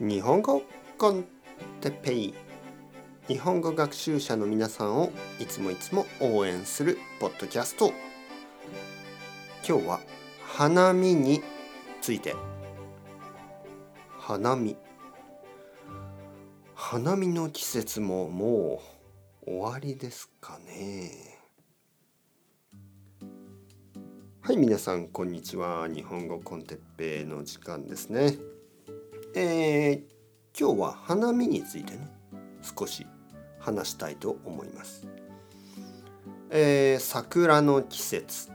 日本語コンテッペイ。日本語学習者の皆さんをいつもいつも応援するポッドキャスト。今日は花見について。花見。花見の季節ももう終わりですかね。はい皆さんこんにちは。日本語コンテッペイの時間ですね。えー、今日は花見についてね少し話したいと思います。えー、桜の季節。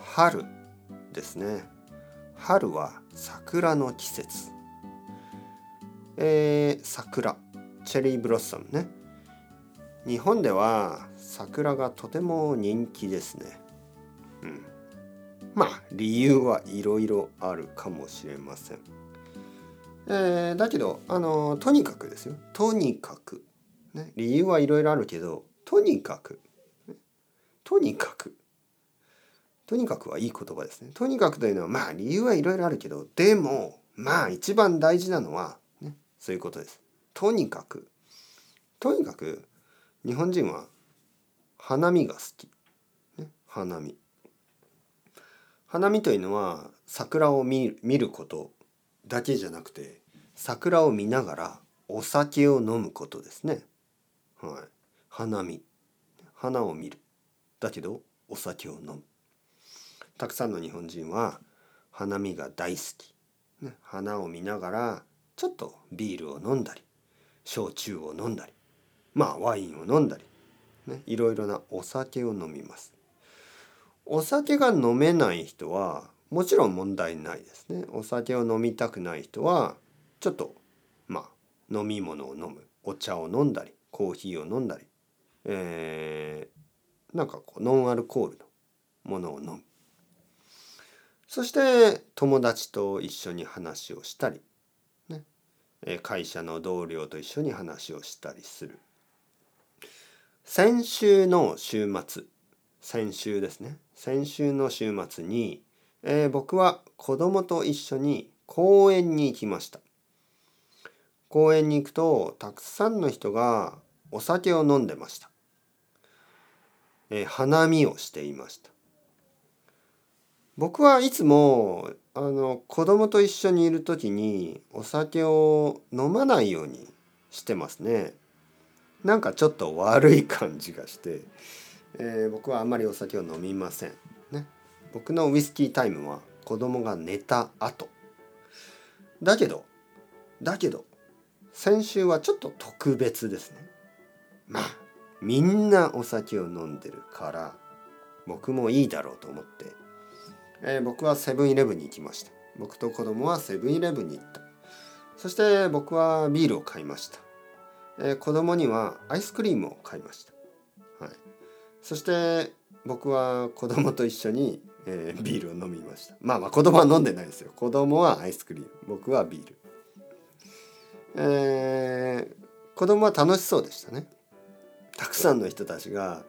春ですね。春は桜の季節。えー、桜。チェリーブロッサムね。日本では桜がとても人気ですね。うん。まあ理由はいろいろあるかもしれません。えー、だけどあのとにかくですよ。とにかく、ね、理由はいろいろあるけどとにかく、とにかく。とにかくはいい言葉ですね。とにかくというのはまあ理由はいろいろあるけどでもまあ一番大事なのは、ね、そういうことです。とにかく。とにかく日本人は花見が好き、ね、花見。花見というのは桜を見ること。だけじゃなくて桜を見ながらお酒を飲むことですね。はい、花見。花を見る。だけどお酒を飲む。たくさんの日本人は花見が大好き、ね、花を見ながらちょっとビールを飲んだり焼酎を飲んだりまあワインを飲んだり、ね、いろいろなお酒を飲みます。お酒が飲めない人はもちろん問題ないですね。お酒を飲みたくない人はちょっとまあ飲み物を飲む。お茶を飲んだりコーヒーを飲んだり、えー、なんかこうノンアルコールのものを飲む。そして友達と一緒に話をしたり、ね、会社の同僚と一緒に話をしたりする。先週の週末先週ですね。先週の週末にえー、僕は子供と一緒に公園に行きました。公園に行くとたくさんの人がお酒を飲んでました、えー、花見をしていました。僕はいつもあの子供と一緒にいる時にお酒を飲まないようにしてますね。なんかちょっと悪い感じがして、えー、僕はあんまりお酒を飲みません。僕のウイスキータイムは子供が寝た後。だけどだけど先週はちょっと特別ですね。まあみんなお酒を飲んでるから僕もいいだろうと思って、えー、僕はセブンイレブンに行きました。僕と子供はセブンイレブンに行った。そして僕はビールを買いました、えー、子供にはアイスクリームを買いました、はい、そして僕は子供と一緒にえー、ビールを飲みました。まあまあ子供は飲んでないですよ。子供はアイスクリーム。僕はビール。えー、子供は楽しそうでしたね。たくさんの人たちが、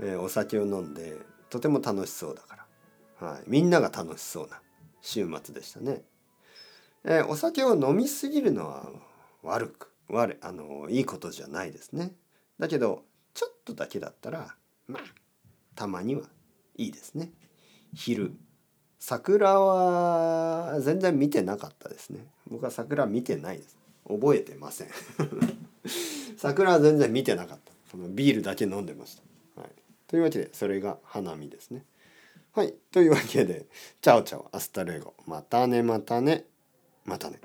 えー、お酒を飲んでとても楽しそうだから、はい、みんなが楽しそうな週末でしたね、えー、お酒を飲みすぎるのは悪く悪あのいいことじゃないですね。だけどちょっとだけだったらまあたまにはいいですね。昼。桜は全然見てなかったですね。僕は桜見てないです。覚えてません。桜は全然見てなかった。そのビールだけ飲んでました、はい、というわけでそれが花見ですね。はい。というわけでチャオチャオ。 Hasta luego。またねまたね。またね。